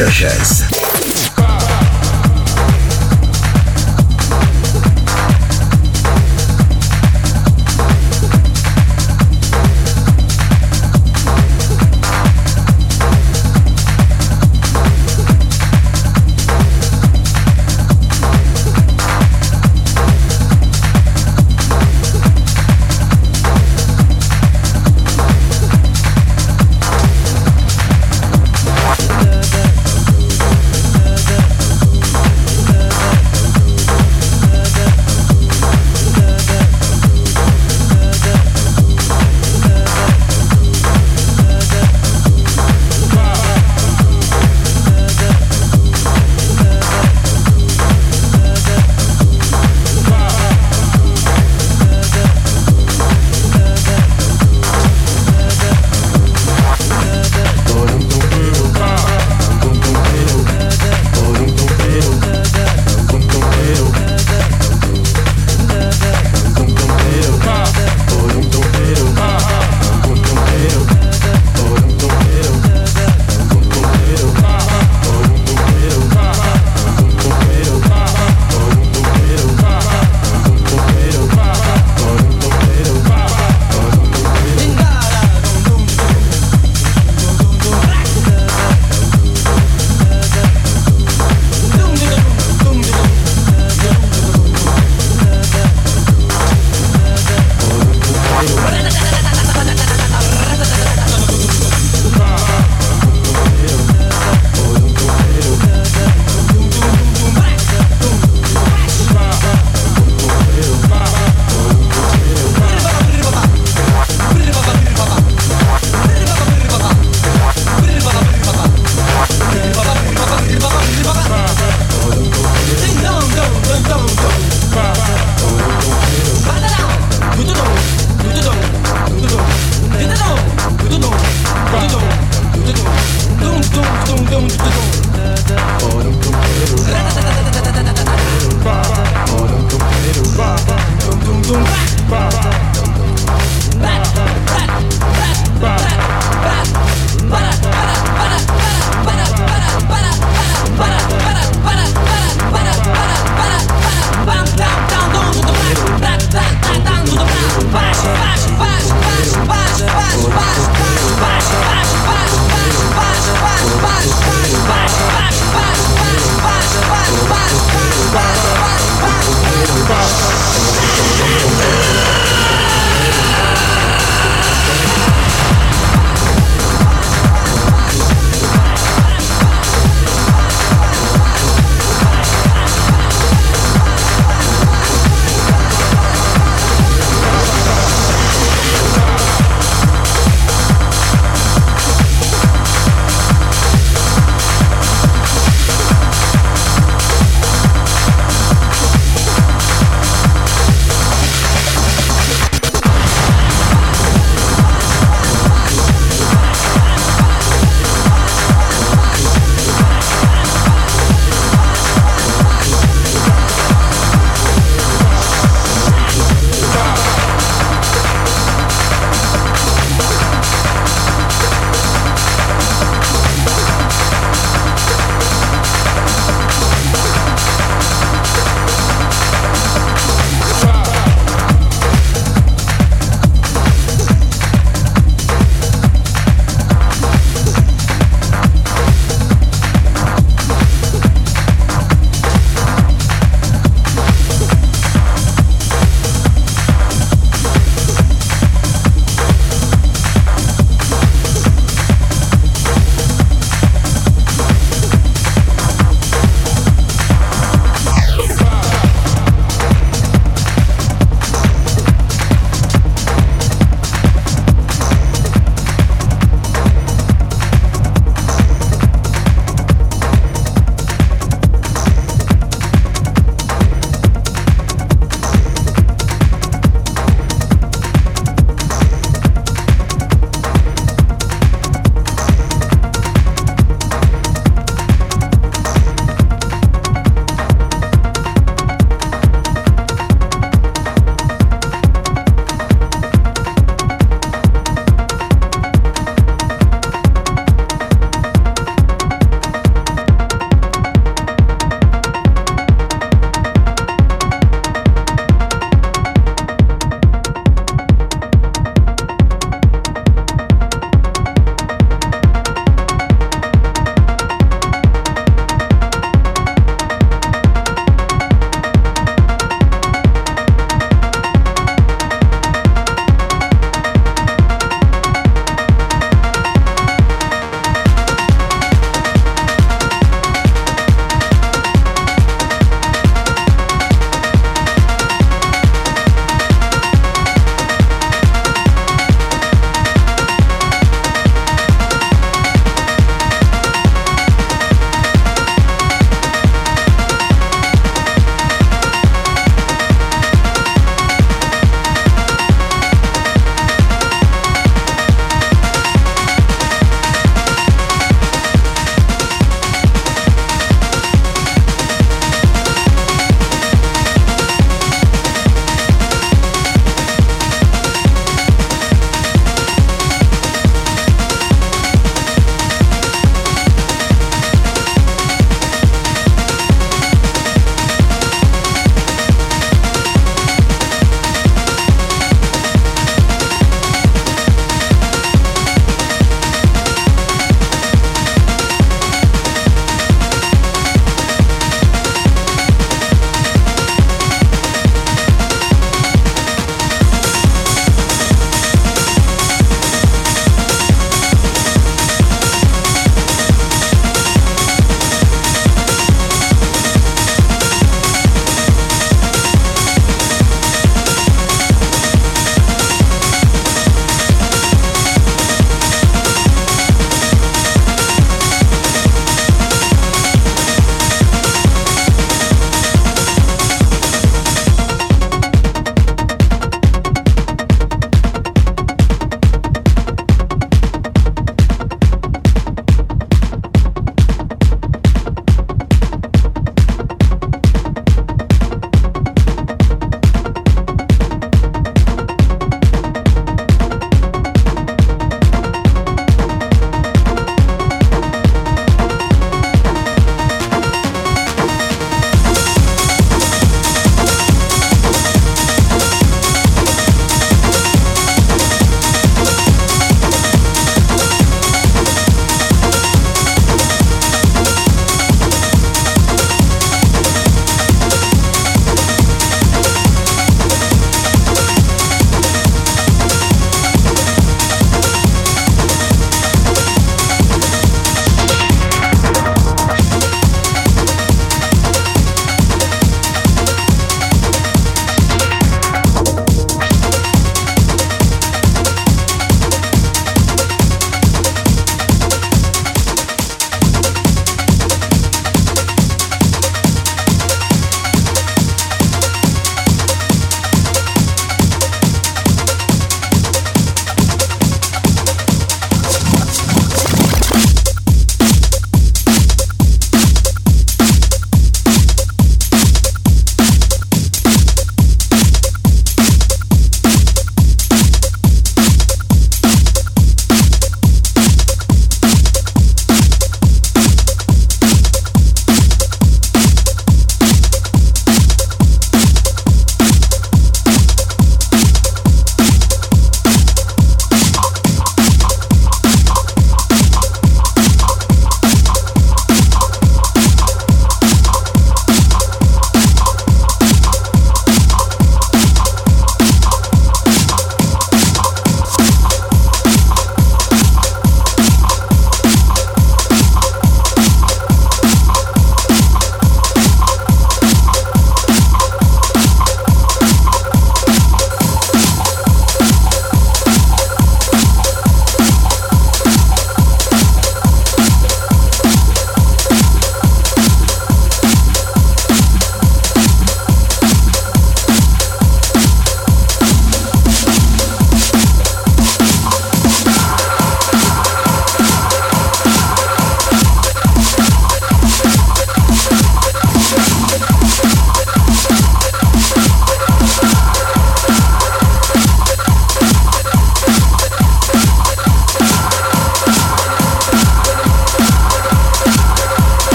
DJ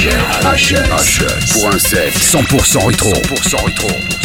HS. DJ HS. Pour un set 100% rétro. 100% rétro.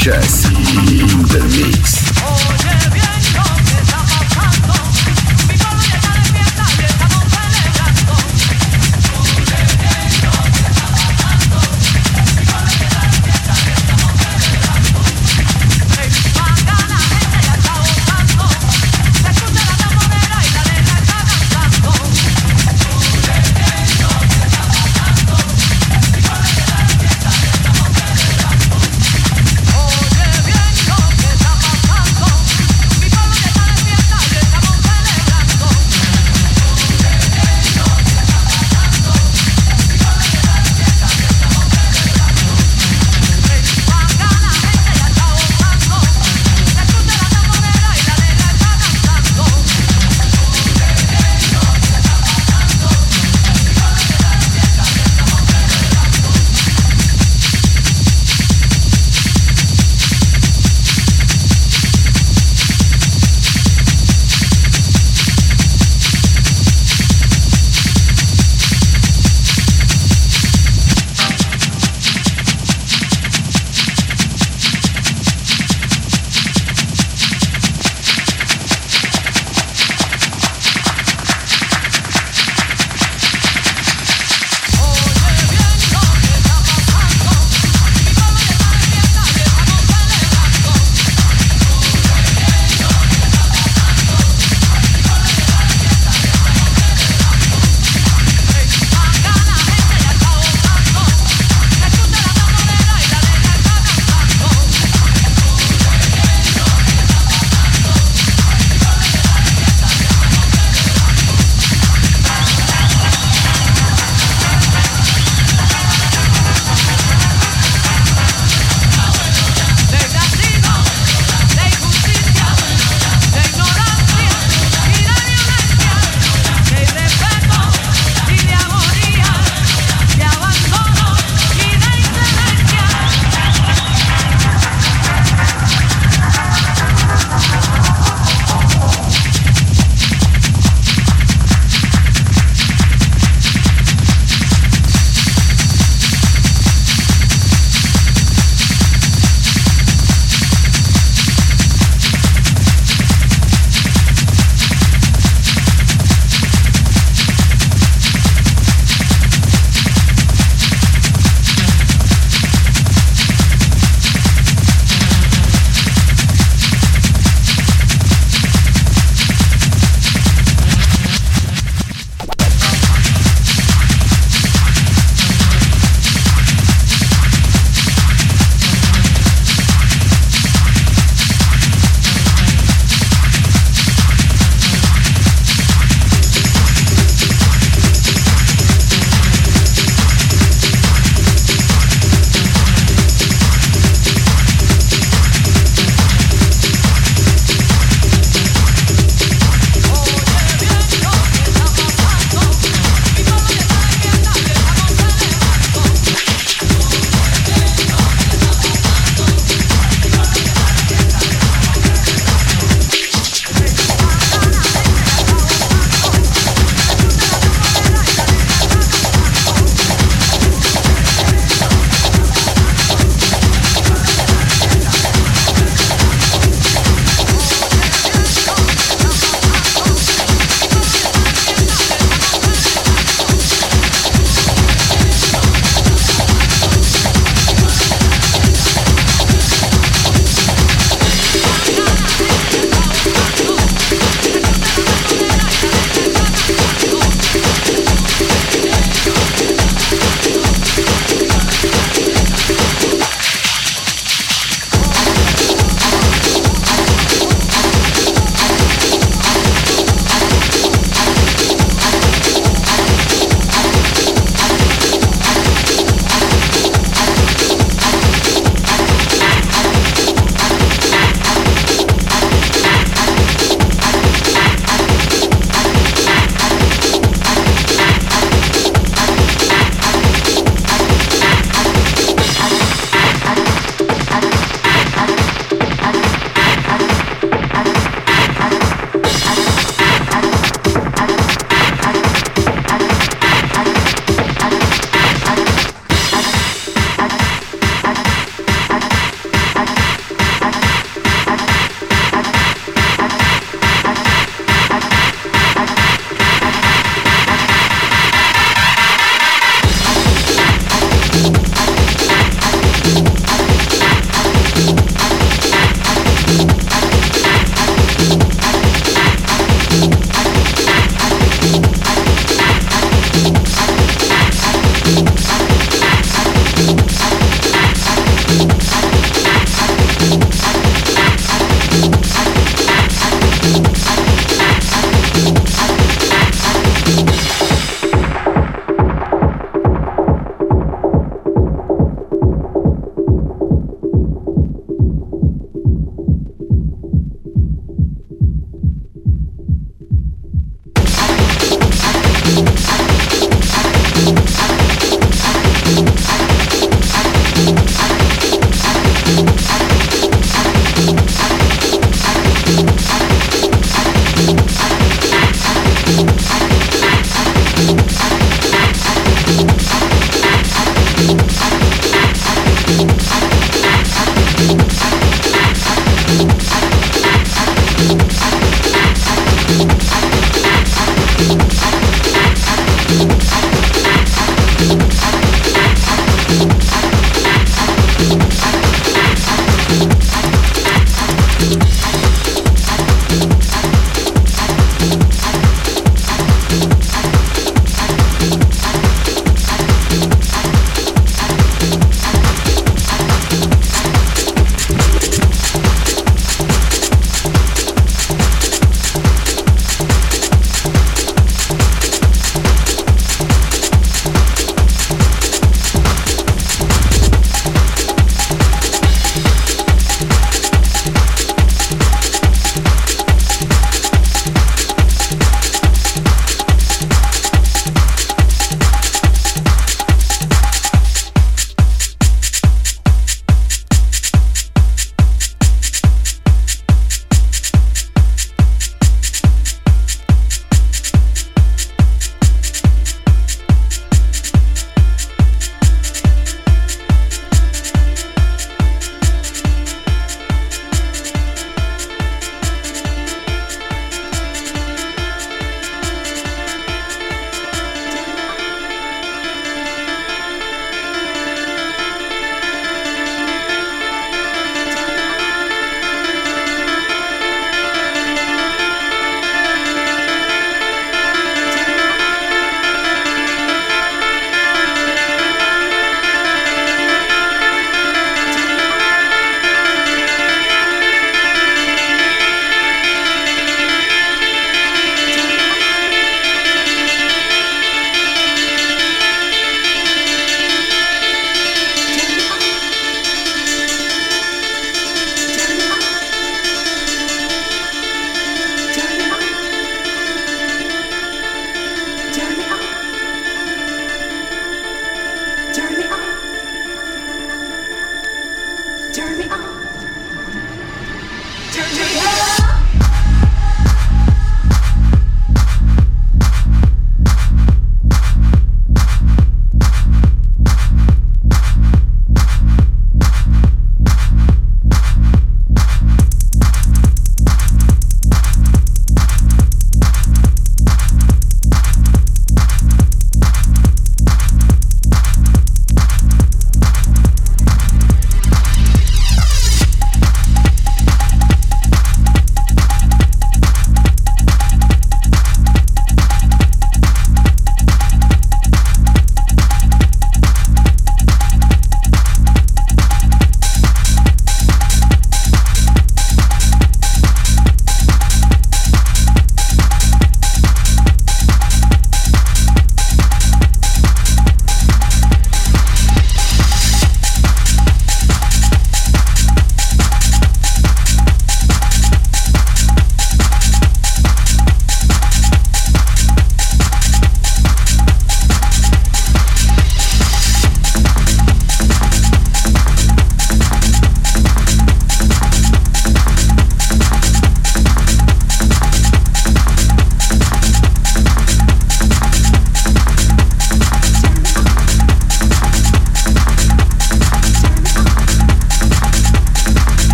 DJ